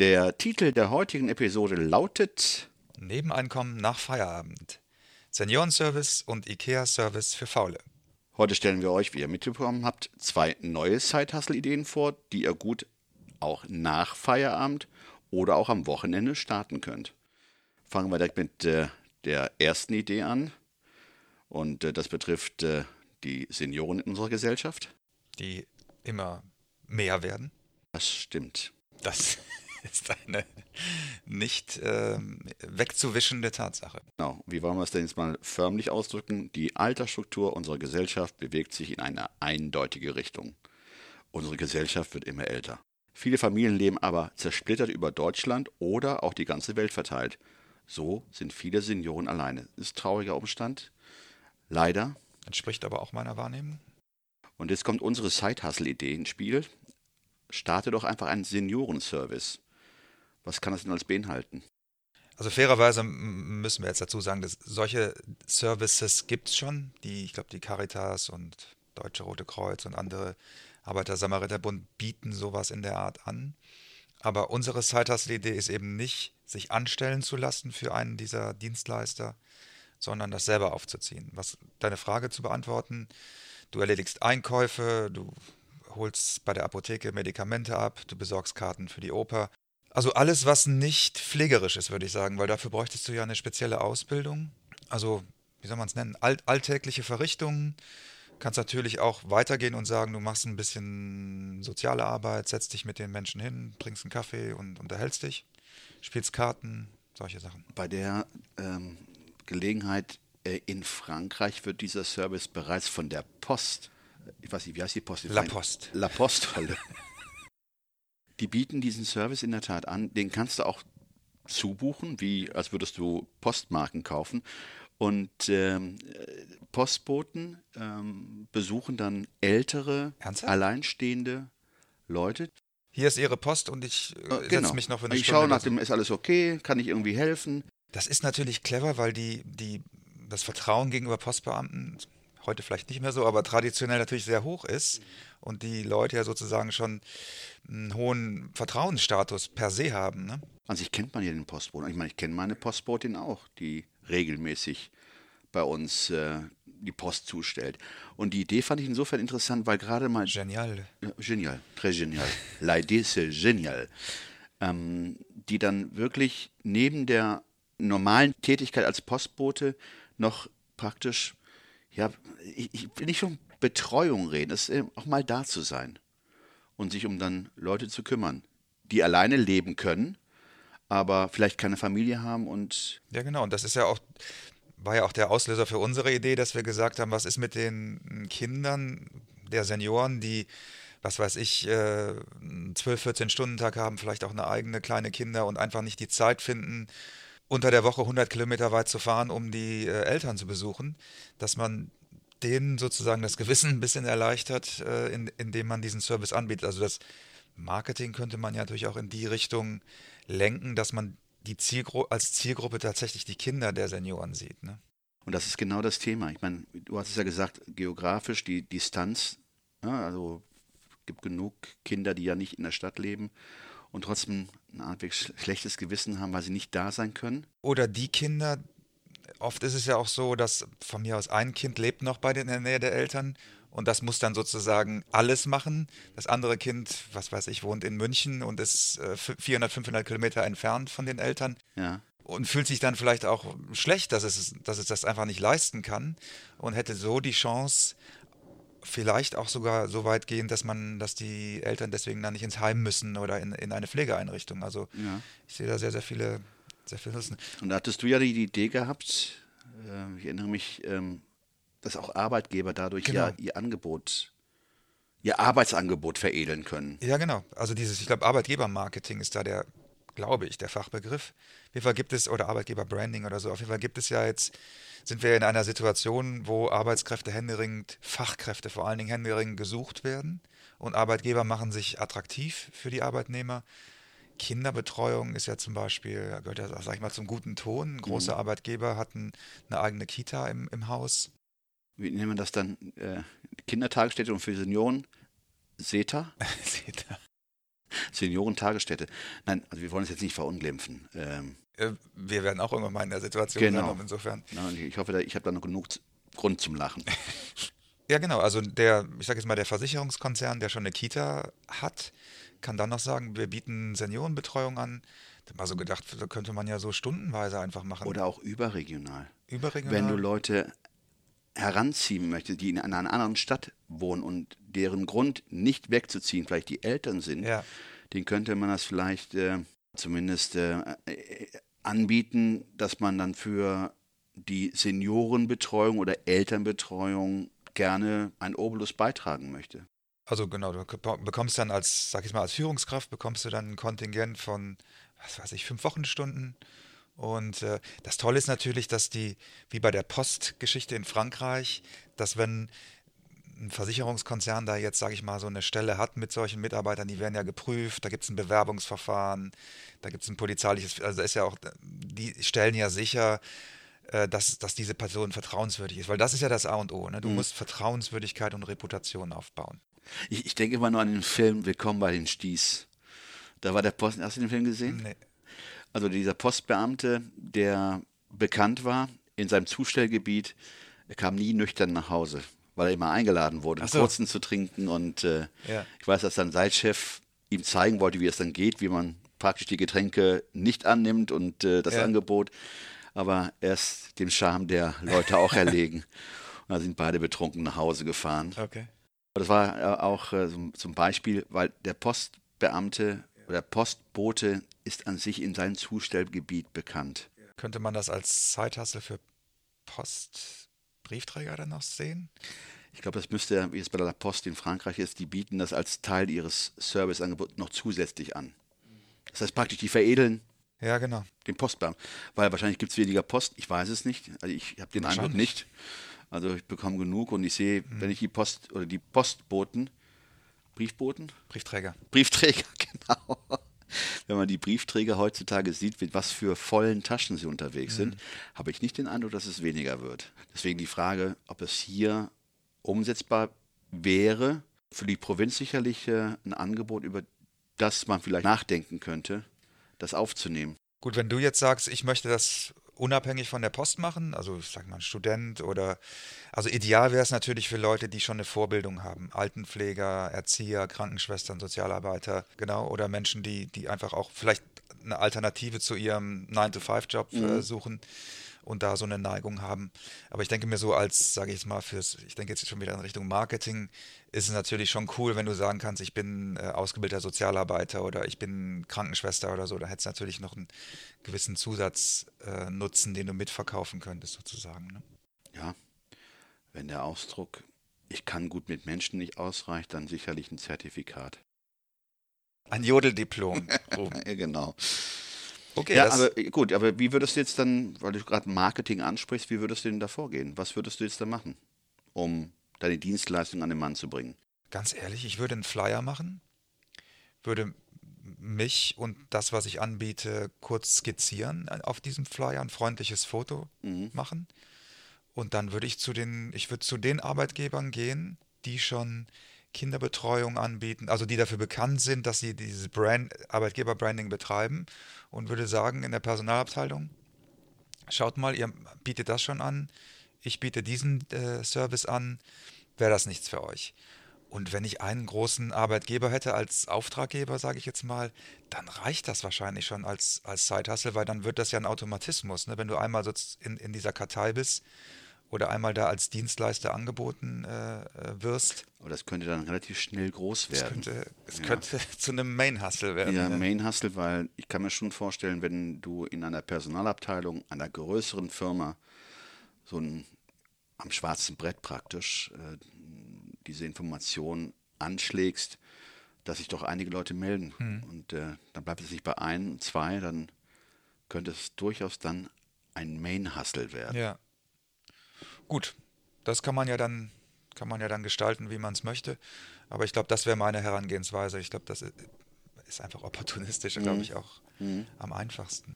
Der Titel der heutigen Episode lautet Nebeneinkommen nach Feierabend. Seniorenservice und IKEA-Service für Faule. Heute stellen wir euch, wie ihr mitbekommen habt, zwei neue Side-Hustle-Ideen vor, die ihr gut auch nach Feierabend oder auch am Wochenende starten könnt. Fangen wir direkt mit äh, der ersten Idee an. Und äh, das betrifft äh, die Senioren in unserer Gesellschaft. Die immer mehr werden. Das stimmt. Das ist eine nicht ähm, wegzuwischende Tatsache. Genau. Wie wollen wir es denn jetzt mal förmlich ausdrücken? Die Altersstruktur unserer Gesellschaft bewegt sich in eine eindeutige Richtung. Unsere Gesellschaft wird immer älter. Viele Familien leben aber zersplittert über Deutschland oder auch die ganze Welt verteilt. So sind viele Senioren alleine. Das ist ein trauriger Umstand. Leider. Entspricht aber auch meiner Wahrnehmung. Und jetzt kommt unsere Side-Hustle-Idee ins Spiel. Starte doch einfach einen Seniorenservice. Was kann das denn alles beinhalten? Also fairerweise müssen wir jetzt dazu sagen, dass solche Services gibt es schon. Die, ich glaube, die Caritas und Deutsche Rote Kreuz und andere Arbeiter-Samariter-Bund bieten sowas in der Art an. Aber unsere Side-Hustle-Idee ist eben nicht, sich anstellen zu lassen für einen dieser Dienstleister, sondern das selber aufzuziehen. Was deine Frage zu beantworten, du erledigst Einkäufe, du holst bei der Apotheke Medikamente ab, du besorgst Karten für die Oper. Also alles, was nicht pflegerisch ist, würde ich sagen, weil dafür bräuchtest du ja eine spezielle Ausbildung. Also, wie soll man es nennen? Alt alltägliche Verrichtungen. Kannst natürlich auch weitergehen und sagen, du machst ein bisschen soziale Arbeit, setzt dich mit den Menschen hin, trinkst einen Kaffee und unterhältst dich, spielst Karten, solche Sachen. Bei der ähm, Gelegenheit äh, in Frankreich wird dieser Service bereits von der Post, äh, ich weiß nicht, wie heißt die Post? La Frank- Poste. La Poste. Die bieten diesen Service in der Tat an. Den kannst du auch zubuchen, wie als würdest du Postmarken kaufen. Und ähm, äh, Postboten ähm, besuchen dann ältere, Ernsthaft? alleinstehende Leute. Hier ist ihre Post und ich äh, Äh, setze mich noch für eine ich Stunde schaue nach dem, ist alles okay, kann ich irgendwie helfen? Das ist natürlich clever, weil die, die, das Vertrauen gegenüber Postbeamten heute vielleicht nicht mehr so, aber traditionell natürlich sehr hoch ist und die Leute ja sozusagen schon einen hohen Vertrauensstatus per se haben. Ne? An sich kennt man ja den Postboten. Ich meine, ich kenne meine Postbotin auch, die regelmäßig bei uns äh, die Post zustellt. Und die Idee fand ich insofern interessant, weil gerade mal. Genial. Ja, Genial, très genial. La idée, c'est génial. Ähm, die dann wirklich neben der normalen Tätigkeit als Postbote noch praktisch, ja, ich, ich will nicht von Betreuung reden, es ist eben auch mal da zu sein und sich um dann Leute zu kümmern, die alleine leben können, aber vielleicht keine Familie haben und Ja, genau. Und das ist ja auch, war ja auch der Auslöser für unsere Idee, dass wir gesagt haben, was ist mit den Kindern der Senioren, die, was weiß ich, äh, einen 12, 14-Stunden-Tag haben, vielleicht auch eine eigene kleine Kinder und einfach nicht die Zeit finden, unter der Woche 100 Kilometer weit zu fahren, um die äh, Eltern zu besuchen, dass man denen sozusagen das Gewissen ein bisschen erleichtert, äh, in, indem man diesen Service anbietet. Also das Marketing könnte man ja natürlich auch in die Richtung lenken, dass man die Zielgru als Zielgruppe tatsächlich die Kinder der Senioren sieht. Ne? Und das ist genau das Thema. Ich meine, du hast es ja gesagt, geografisch die Distanz, ja, also gibt genug Kinder, die ja nicht in der Stadt leben und trotzdem eine Art sch- schlechtes Gewissen haben, weil sie nicht da sein können. Oder die Kinder, oft ist es ja auch so, dass von mir aus ein Kind lebt noch bei den, in der Nähe der Eltern und das muss dann sozusagen alles machen. Das andere Kind, was weiß ich, wohnt in München und ist äh, 400, 500 Kilometer entfernt von den Eltern. Ja. und fühlt sich dann vielleicht auch schlecht, dass es, dass es das einfach nicht leisten kann und hätte so die Chance, vielleicht auch sogar so weit gehen, dass man, dass die Eltern deswegen dann nicht ins Heim müssen oder in, in eine Pflegeeinrichtung. Also Ja. ich sehe da sehr, sehr viele, sehr viele Nutzen. Und da hattest du ja die Idee gehabt, äh, ich erinnere mich, ähm, dass auch Arbeitgeber dadurch ja Genau. ihr Angebot, ihr Arbeitsangebot veredeln können. Ja, genau. Also dieses, ich glaube, Arbeitgebermarketing ist da der glaube ich, der Fachbegriff. Auf jeden Fall gibt es, oder Arbeitgeber-Branding oder so, auf jeden Fall gibt es ja jetzt, sind wir in einer Situation, wo Arbeitskräfte händeringend, Fachkräfte vor allen Dingen händeringend gesucht werden und Arbeitgeber machen sich attraktiv für die Arbeitnehmer. Kinderbetreuung ist ja zum Beispiel, gehört ja, sag ich mal, zum guten Ton. Ein großer mhm. Arbeitgeber hat ein, eine eigene Kita im, im Haus. Wie nennen wir das dann? Äh, Kindertagesstätte und für Senioren? SETA? SETA. Seniorentagesstätte. Nein, also wir wollen es jetzt nicht verunglimpfen. Ähm, äh, wir werden auch irgendwann mal in der Situation genau. sein, insofern. Ich hoffe, ich habe da noch genug Grund zum Lachen. ja, genau. Also der, ich sage jetzt mal, der Versicherungskonzern, der schon eine Kita hat, kann dann noch sagen, wir bieten Seniorenbetreuung an. Da mal so gedacht, da könnte man ja so stundenweise einfach machen. Oder auch überregional. Überregional. Wenn du Leute heranziehen möchtest, die in einer anderen Stadt wohnen und deren Grund nicht wegzuziehen, vielleicht die Eltern sind, ja. den könnte man das vielleicht äh, zumindest äh, anbieten, dass man dann für die Seniorenbetreuung oder Elternbetreuung gerne ein Obolus beitragen möchte. Also genau, du bekommst dann als, sag ich mal, als Führungskraft bekommst du dann ein Kontingent von, was weiß ich, fünf Wochenstunden. Und äh, das Tolle ist natürlich, dass die, wie bei der Postgeschichte in Frankreich, dass wenn ein Versicherungskonzern da jetzt, sage ich mal, so eine Stelle hat mit solchen Mitarbeitern, die werden ja geprüft, da gibt es ein Bewerbungsverfahren, da gibt es ein polizeiliches, also da ist ja auch, die stellen ja sicher, äh, dass, dass diese Person vertrauenswürdig ist, weil das ist ja das A und O. Ne? Du mhm. musst Vertrauenswürdigkeit und Reputation aufbauen. Ich, ich, denke immer nur an den Film Willkommen bei den Sties. Da war der Post, hast du den Film gesehen? Nee. Also dieser Postbeamte, der bekannt war in seinem Zustellgebiet, er kam nie nüchtern nach Hause, weil er immer eingeladen wurde, so. kurzen zu trinken. Und äh, ja. ich weiß, dass sein Seitchef ihm zeigen wollte, wie es dann geht, wie man praktisch die Getränke nicht annimmt und äh, das ja. Angebot. Aber er ist dem Charme der Leute auch erlegen. Und da sind beide betrunken nach Hause gefahren. Okay. Das war äh, auch äh, zum Beispiel, weil der Postbeamte oder Postbote ist an sich in seinem Zustellgebiet bekannt. Könnte man das als Zeithassel für Postbriefträger dann noch sehen? Ich glaube, das müsste, wie es bei der Post in Frankreich ist, die bieten das als Teil ihres Serviceangebots noch zusätzlich an. Das heißt praktisch, die veredeln ja, genau. den Postbeamten. Weil wahrscheinlich gibt es weniger Post, ich weiß es nicht. Also ich habe den Eindruck nicht. Also ich bekomme genug und ich sehe, mhm. wenn ich die Post oder die Postboten, Briefboten? Briefträger. Briefträger, genau. Wenn man die Briefträger heutzutage sieht, mit was für vollen Taschen sie unterwegs mhm. sind, habe ich nicht den Eindruck, dass es weniger wird. Deswegen die Frage, ob es hier umsetzbar wäre, für die Provinz sicherlich äh, ein Angebot, über das man vielleicht nachdenken könnte, das aufzunehmen. Gut, wenn du jetzt sagst, ich möchte das unabhängig von der Post machen, also ich sag mal ein Student oder also ideal wäre es natürlich für Leute, die schon eine Vorbildung haben, Altenpfleger, Erzieher, Krankenschwestern, Sozialarbeiter, genau, oder Menschen, die die einfach auch vielleicht eine Alternative zu ihrem 9-to-5-Job mhm. äh, suchen und da so eine Neigung haben. Aber ich denke mir so als, sage ich jetzt mal, fürs, ich denke jetzt schon wieder in Richtung Marketing, ist es natürlich schon cool, wenn du sagen kannst, ich bin äh, ausgebildeter Sozialarbeiter oder ich bin Krankenschwester oder so. Da hättest du natürlich noch einen gewissen Zusatznutzen, äh, den du mitverkaufen könntest, sozusagen. Ne? Ja, wenn der Ausdruck, ich kann gut mit Menschen nicht ausreicht, dann sicherlich ein Zertifikat. Ein Jodeldiplom. ja, genau. Okay, ja, aber gut, aber wie würdest du jetzt dann, weil du gerade Marketing ansprichst, wie würdest du denn da vorgehen? Was würdest du jetzt da machen, um deine Dienstleistung an den Mann zu bringen? Ganz ehrlich, ich würde einen Flyer machen, würde mich und das, was ich anbiete, kurz skizzieren auf diesem Flyer, ein freundliches Foto mhm. machen. Und dann würde ich zu den, ich würde zu den Arbeitgebern gehen, die schon Kinderbetreuung anbieten, also die dafür bekannt sind, dass sie dieses Brand, Arbeitgeberbranding betreiben und würde sagen in der Personalabteilung, schaut mal, ihr bietet das schon an, ich biete diesen äh, Service an, wäre das nichts für euch. Und wenn ich einen großen Arbeitgeber hätte als Auftraggeber, sage ich jetzt mal, dann reicht das wahrscheinlich schon als, als Zeithassel, weil dann wird das ja ein Automatismus. Ne? Wenn du einmal so in, in dieser Kartei bist, oder einmal da als Dienstleister angeboten äh, äh, wirst. Aber das könnte dann relativ schnell groß werden. Es könnte, es ja. könnte zu einem Main-Hustle werden. Ja, ja. Main-Hustle, weil ich kann mir schon vorstellen, wenn du in einer Personalabteilung einer größeren Firma so ein am schwarzen Brett praktisch äh, diese Information anschlägst, dass sich doch einige Leute melden. Hm. Und äh, dann bleibt es nicht bei ein, zwei, dann könnte es durchaus dann ein Main-Hustle werden. Ja. Gut, das kann man ja dann, kann man ja dann gestalten, wie man es möchte. Aber ich glaube, das wäre meine Herangehensweise. Ich glaube, das ist einfach opportunistisch, glaube ich, auch am einfachsten.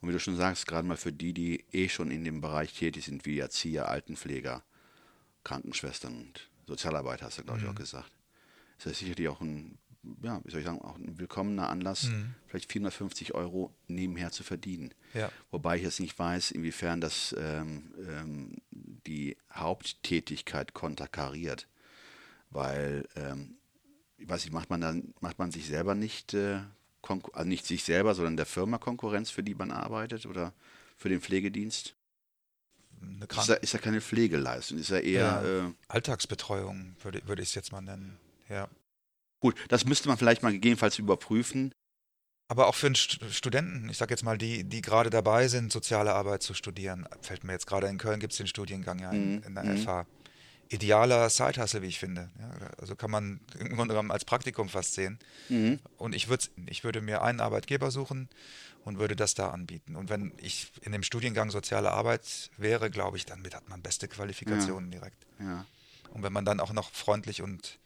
Und wie du schon sagst, gerade mal für die, die eh schon in dem Bereich tätig sind, wie Erzieher, Altenpfleger, Krankenschwestern und Sozialarbeiter, hast du, glaube ich, auch gesagt. Ist das sicherlich auch ein, ja, wie soll ich sagen, auch ein willkommener Anlass, vielleicht 450 Euro nebenher zu verdienen. Ja. Wobei ich jetzt nicht weiß, inwiefern das ähm, ähm, die Haupttätigkeit konterkariert. Weil, ähm, ich weiß nicht, macht man dann, macht man sich selber nicht, äh, also nicht sich selber, sondern der Firma Konkurrenz, für die man arbeitet oder für den Pflegedienst? Ist ja, ist ja keine Pflegeleistung, ist ja eher, Ja. äh, Alltagsbetreuung würde, würde ich es jetzt mal nennen. Ja. Gut, das müsste man vielleicht mal gegebenenfalls überprüfen. Aber auch für einen St Studenten, ich sage jetzt mal, die, die gerade dabei sind, soziale Arbeit zu studieren, fällt mir jetzt gerade in Köln gibt es den Studiengang ja in, Mhm, in der mhm. FH. Idealer Side-Hustle, wie ich finde. Ja, also kann man im Grunde genommen als Praktikum fast sehen. Mhm. Und ich, ich würde mir einen Arbeitgeber suchen und würde das da anbieten. Und wenn ich in dem Studiengang soziale Arbeit wäre, glaube ich, dann hat man beste Qualifikationen direkt. Ja. Und wenn man dann auch noch freundlich und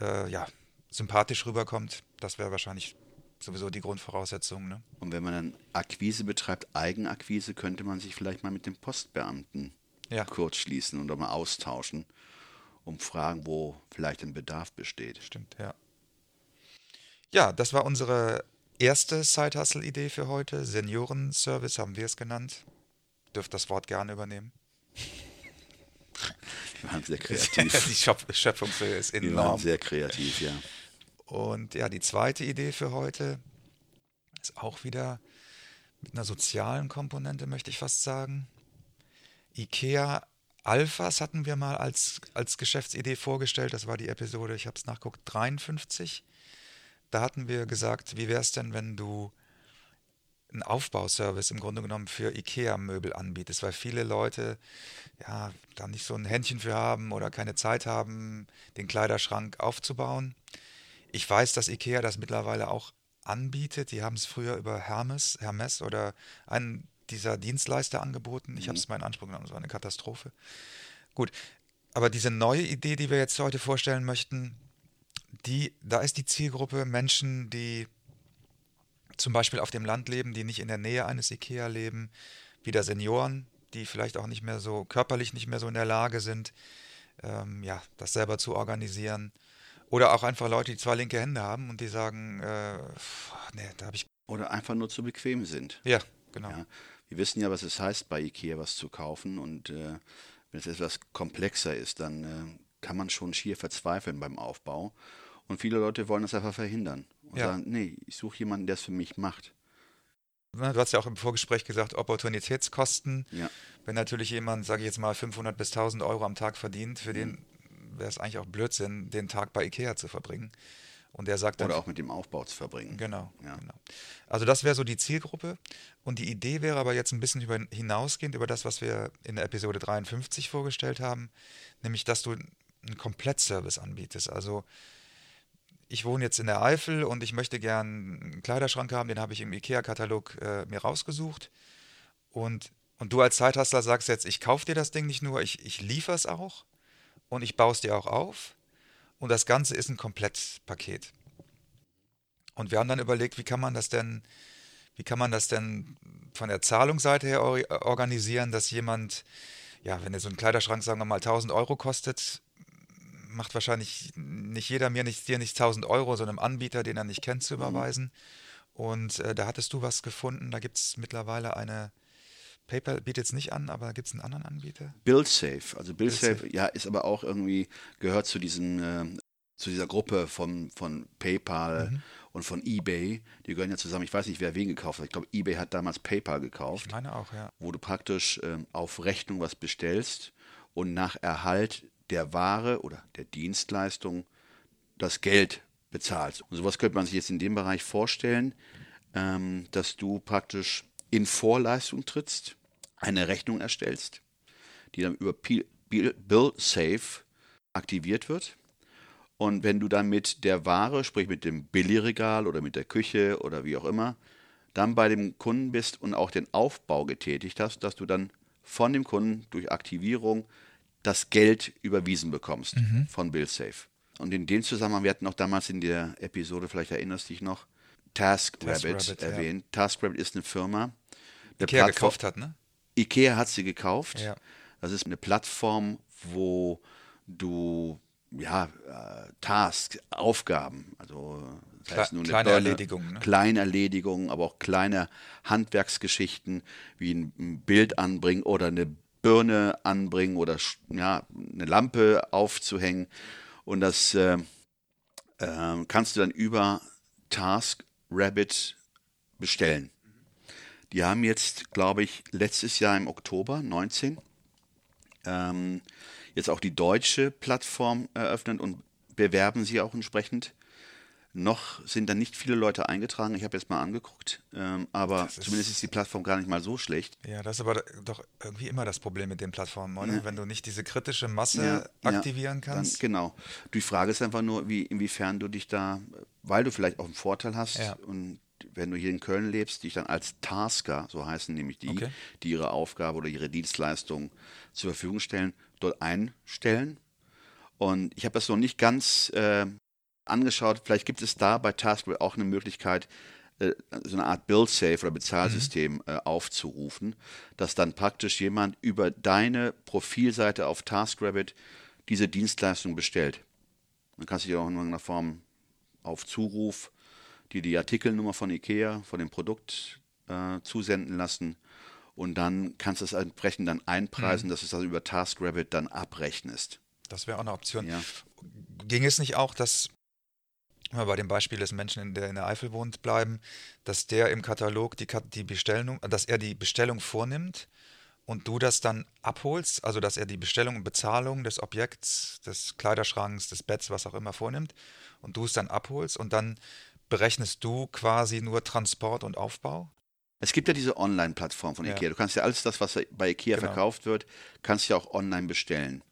äh, ja, sympathisch rüberkommt, das wäre wahrscheinlich sowieso die Grundvoraussetzung. Ne? Und wenn man dann Akquise betreibt, Eigenakquise, könnte man sich vielleicht mal mit dem Postbeamten Ja. kurz schließen oder mal austauschen, um fragen, wo vielleicht ein Bedarf besteht. Stimmt, ja. Ja, das war unsere erste Side-Hustle-Idee für heute. Seniorenservice haben wir es genannt. Dürft das Wort gerne übernehmen. Wir waren sehr die kreativ. Schöpf Schöpfungshöhe ist Wir waren enorm. sehr kreativ, ja. Und ja, die zweite Idee für heute ist auch wieder mit einer sozialen Komponente, möchte ich fast sagen. IKEA Alphas hatten wir mal als, als Geschäftsidee vorgestellt. Das war die Episode, ich habe es nachguckt, 53. Da hatten wir gesagt, wie wäre es denn, wenn du einen Aufbauservice im Grunde genommen für IKEA-Möbel anbietest, weil viele Leute ja da nicht so ein Händchen für haben oder keine Zeit haben, den Kleiderschrank aufzubauen. Ich weiß, dass IKEA das mittlerweile auch anbietet. Die haben es früher über Hermes, Hermes oder einen dieser Dienstleister angeboten. Ich habe es mal in Anspruch genommen, es war eine Katastrophe. Gut, aber diese neue Idee, die wir jetzt heute vorstellen möchten, die, da ist die Zielgruppe Menschen, die zum Beispiel auf dem Land leben, die nicht in der Nähe eines IKEA leben, wieder Senioren, die vielleicht auch nicht mehr so körperlich nicht mehr so in der Lage sind, ähm, ja, das selber zu organisieren. Oder auch einfach Leute, die zwei linke Hände haben und die sagen, äh, nee, da habe ich. Oder einfach nur zu bequem sind. Ja, genau. Ja. Wir wissen ja, was es heißt, bei Ikea was zu kaufen. Und äh, wenn es etwas komplexer ist, dann äh, kann man schon schier verzweifeln beim Aufbau. Und viele Leute wollen das einfach verhindern. Und Ja. sagen, nee, ich suche jemanden, der es für mich macht. Du hast ja auch im Vorgespräch gesagt, Opportunitätskosten. Ja. Wenn natürlich jemand, sage ich jetzt mal, 500 bis 1000 Euro am Tag verdient, für den wäre es eigentlich auch Blödsinn, den Tag bei Ikea zu verbringen. Und der sagt dann, Oder auch mit dem Aufbau zu verbringen. Genau, Ja. genau. Also das wäre so die Zielgruppe. Und die Idee wäre aber jetzt ein bisschen über, hinausgehend über das, was wir in der Episode 53 vorgestellt haben, nämlich dass du einen Komplettservice anbietest. Also ich wohne jetzt in der Eifel und ich möchte gern einen Kleiderschrank haben, den habe ich im IKEA-Katalog äh, mir rausgesucht. Und, und du als Zeithustler sagst jetzt, ich kaufe dir das Ding nicht nur, ich, ich liefere es auch und ich baue es dir auch auf. Und das Ganze ist ein Komplettpaket. Und wir haben dann überlegt, wie kann man das denn, wie kann man das denn von der Zahlungsseite her or organisieren, dass jemand, ja, wenn er so ein Kleiderschrank, sagen wir mal, 1000 Euro kostet, macht wahrscheinlich nicht jeder mir nicht dir nicht 1000 Euro, sondern einem Anbieter, den er nicht kennt, zu überweisen. Und äh, da hattest du was gefunden. Da gibt es mittlerweile eine, PayPal bietet es nicht an, aber gibt es einen anderen Anbieter? BuildSafe. Also BuildSafe, BuildSafe. ja, ist aber auch irgendwie, gehört zu diesem, ähm, zu dieser Gruppe von, von PayPal Mhm. und von eBay. Die gehören ja zusammen. Ich weiß nicht, wer wen gekauft hat. Ich glaube, eBay hat damals PayPal Ich gekauft, meine auch, ja. wo du praktisch ähm, auf Rechnung was bestellst und nach Erhalt der Ware oder der Dienstleistung das Geld bezahlst. Und sowas könnte man sich jetzt in dem Bereich vorstellen, ähm, dass du praktisch in Vorleistung trittst, eine Rechnung erstellst, die dann über Bill- BillSafe aktiviert wird. Und wenn du dann mit der Ware, sprich mit dem Billigregal oder mit der Küche oder wie auch immer, dann bei dem Kunden bist und auch den Aufbau getätigt hast, dass du dann von dem Kunden durch Aktivierung das Geld überwiesen bekommst von BillSafe. Und in dem Zusammenhang, wir hatten auch damals in der Episode, vielleicht erinnerst du dich noch, TaskRabbit ja. erwähnt. TaskRabbit ist eine Firma, eine Ikea Plattform- gekauft hat, ne? Ikea hat sie gekauft. Ja. Das ist eine Plattform, wo du ja äh, Tasks, Aufgaben, also das heißt nun eine kleine Erledigungen, ne? kleine Erledigungen, aber auch kleine Handwerksgeschichten wie ein, Bild anbringen oder eine Birne anbringen oder ja, eine Lampe aufzuhängen und das äh, äh, kannst du dann über TaskRabbit bestellen. Die haben jetzt, glaube ich, letztes Jahr im Oktober 19 ähm, jetzt auch die deutsche Plattform eröffnet und bewerben sie auch entsprechend. Noch sind da nicht viele Leute eingetragen. Ich habe jetzt mal angeguckt, ähm, aber ist- zumindest ist die Plattform gar nicht mal so schlecht. Ja, das ist aber doch irgendwie immer das Problem mit den Plattformen, oder? Wenn du nicht diese kritische Masse Ja, ja, aktivieren kannst. Dann, genau. Die Frage ist einfach nur, wie, inwiefern du dich da, weil du vielleicht auch einen Vorteil hast Ja. und wenn du hier in Köln lebst, dich dann als Tasker, so heißen nämlich die, Okay. die ihre Aufgabe oder ihre Dienstleistung zur Verfügung stellen, dort einstellen. Und ich habe das noch nicht ganz äh, angeschaut. Vielleicht gibt es da bei TaskRabbit auch eine Möglichkeit, äh, so eine Art Bill-Safe oder Bezahlsystem äh, aufzurufen, dass dann praktisch jemand über deine Profilseite auf TaskRabbit diese Dienstleistung bestellt. Dann kannst du dir auch in irgendeiner Form auf Zuruf die, die Artikelnummer von IKEA, von dem Produkt äh, zusenden lassen und dann kannst du es entsprechend dann einpreisen, dass du es also über TaskRabbit dann abrechnest. Das wäre auch eine Option. Ja. Ging es nicht auch, dass, wenn wir bei dem Beispiel des Menschen, in der in der Eifel wohnt, bleiben, dass der im Katalog die, die Bestellung, dass er die Bestellung vornimmt und du das dann abholst, also dass er die Bestellung und Bezahlung des Objekts, des Kleiderschranks, des Betts, was auch immer vornimmt und du es dann abholst und dann berechnest du quasi nur Transport und Aufbau? Es gibt ja diese Online-Plattform von Ja. IKEA. Du kannst ja alles das, was bei IKEA Genau. verkauft wird, kannst du ja auch online bestellen.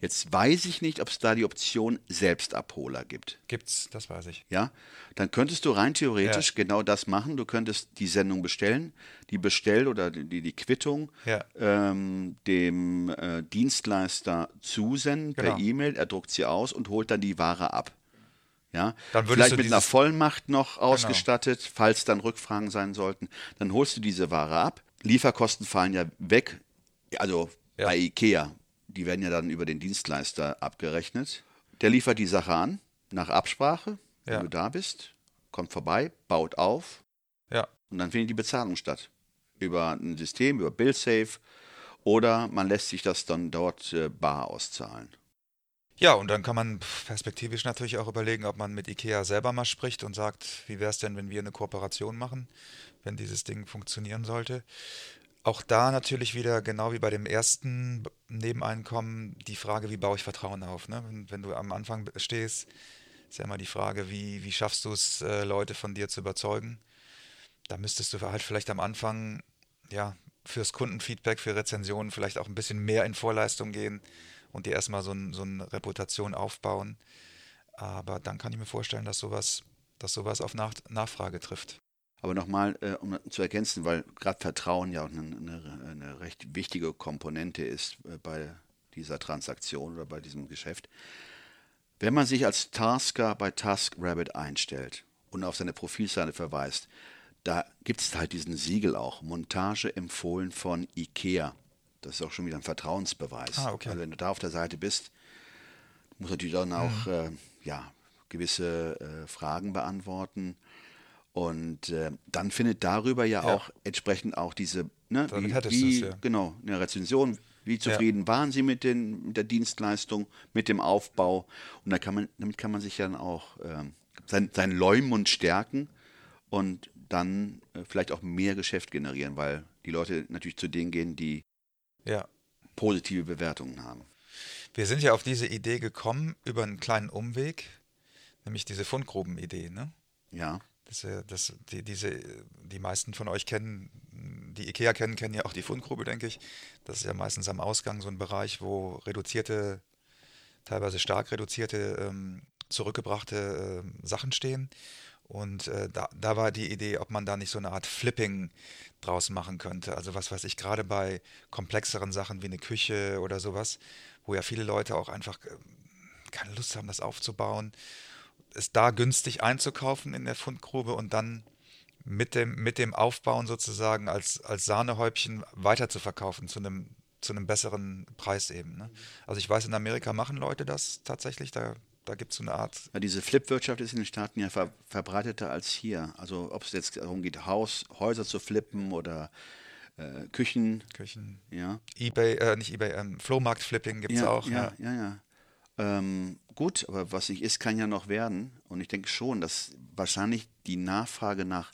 Jetzt weiß ich nicht, ob es da die Option Selbstabholer gibt. Gibt's, das weiß ich. Ja, dann könntest du rein theoretisch Ja. genau das machen. Du könntest die Sendung bestellen, die Bestell- oder die, die Quittung Ja. ähm, dem äh, Dienstleister zusenden per Genau. E-Mail. Er druckt sie aus und holt dann die Ware ab. Ja, vielleicht mit einer Genau. Vollmacht noch ausgestattet, falls dann Rückfragen sein sollten. Dann holst du diese Ware ab. Lieferkosten fallen ja weg. Also Ja. bei IKEA, die werden ja dann über den Dienstleister abgerechnet. Der liefert die Sache an, nach Absprache, wenn Ja. du da bist, kommt vorbei, baut auf Ja. und dann findet die Bezahlung statt. Über ein System, über BillSafe oder man lässt sich das dann dort äh, bar auszahlen. Ja, und dann kann man perspektivisch natürlich auch überlegen, ob man mit IKEA selber mal spricht und sagt, wie wäre es denn, wenn wir eine Kooperation machen, wenn dieses Ding funktionieren sollte. Auch da natürlich wieder, genau wie bei dem ersten Nebeneinkommen, die Frage, wie baue ich Vertrauen auf. Ne? Wenn, wenn du am Anfang stehst, ist ja immer die Frage, wie, wie schaffst du es, äh, Leute von dir zu überzeugen. Da müsstest du halt vielleicht am Anfang, ja, fürs Kundenfeedback, für Rezensionen vielleicht auch ein bisschen mehr in Vorleistung gehen und dir erstmal so, ein, so eine Reputation aufbauen. Aber dann kann ich mir vorstellen, dass sowas, dass sowas auf Nach Nachfrage trifft. Aber nochmal, äh, um zu ergänzen, weil gerade Vertrauen ja auch eine, eine, eine recht wichtige Komponente ist äh, bei dieser Transaktion oder bei diesem Geschäft. Wenn man sich als Tasker bei TaskRabbit einstellt und auf seine Profilseite verweist, da gibt es halt diesen Siegel auch, Montage empfohlen von IKEA. Das ist auch schon wieder ein Vertrauensbeweis. Ah, okay. Also wenn du da auf der Seite bist, muss natürlich dann auch Mhm. äh, ja, gewisse äh, Fragen beantworten. Und äh, dann findet darüber ja, Ja. auch entsprechend auch diese, ne, Damit wie, wie du's, ja. genau, eine Rezension, wie zufrieden waren Sie mit, den, mit der Dienstleistung, mit dem Aufbau. Und da kann man, damit kann man sich dann auch ähm, sein, sein Leumund stärken und dann äh, vielleicht auch mehr Geschäft generieren, weil die Leute natürlich zu denen gehen, die Ja. positive Bewertungen haben. Wir sind ja auf diese Idee gekommen über einen kleinen Umweg, nämlich diese Fundgruben-Idee. Ne? Ja, Das, äh, das, die, diese, die meisten von euch kennen, die IKEA kennen, kennen ja auch die Fundgrube, denke ich. Das ist ja meistens am Ausgang so ein Bereich, wo reduzierte, teilweise stark reduzierte ähm, zurückgebrachte äh, Sachen stehen. Und äh, da, da war die Idee, ob man da nicht so eine Art Flipping draus machen könnte. Also was weiß ich, gerade bei komplexeren Sachen wie eine Küche oder sowas, wo ja viele Leute auch einfach äh, keine Lust haben, das aufzubauen, es da günstig einzukaufen in der Fundgrube und dann mit dem, mit dem Aufbauen sozusagen als, als Sahnehäubchen weiter zu zu einem, zu einem besseren Preis eben. Ne? Also ich weiß, in Amerika machen Leute das tatsächlich, da, da gibt es so eine Art. Ja, diese Flip-Wirtschaft ist in den Staaten ja ver verbreiteter als hier. Also ob es jetzt darum geht, Haus, Häuser zu flippen oder äh, Küchen. Küchen. Ja. Ebay, äh, nicht Ebay, ähm, Flohmarkt-Flipping gibt es ja, auch. Ja, ja, ja. Ähm, gut, aber was nicht ist, kann ja noch werden. Und ich denke schon, dass wahrscheinlich die Nachfrage nach,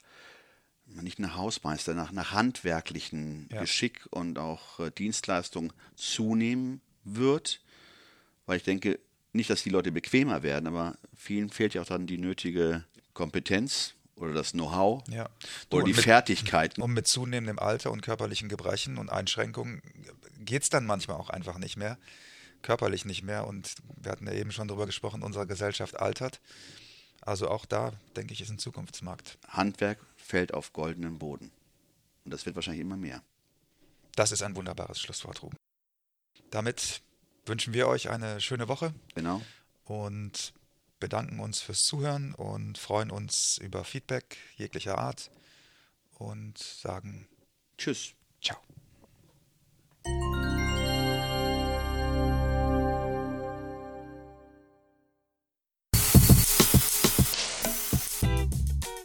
nicht nach Hausmeister, nach, nach handwerklichen Ja. Geschick und auch äh, Dienstleistung zunehmen wird. Weil ich denke, nicht, dass die Leute bequemer werden, aber vielen fehlt ja auch dann die nötige Kompetenz oder das Know-how Ja. oder Du, die mit- Fertigkeiten. Und mit zunehmendem Alter und körperlichen Gebrechen und Einschränkungen geht es dann manchmal auch einfach nicht mehr, körperlich nicht mehr. Und wir hatten ja eben schon darüber gesprochen, unsere Gesellschaft altert. Also auch da, denke ich, ist ein Zukunftsmarkt. Handwerk fällt auf goldenen Boden. Und das wird wahrscheinlich immer mehr. Das ist ein wunderbares Schlusswort, Ruben. Damit wünschen wir euch eine schöne Woche Genau. und bedanken uns fürs Zuhören und freuen uns über Feedback jeglicher Art und sagen Tschüss. Ciao.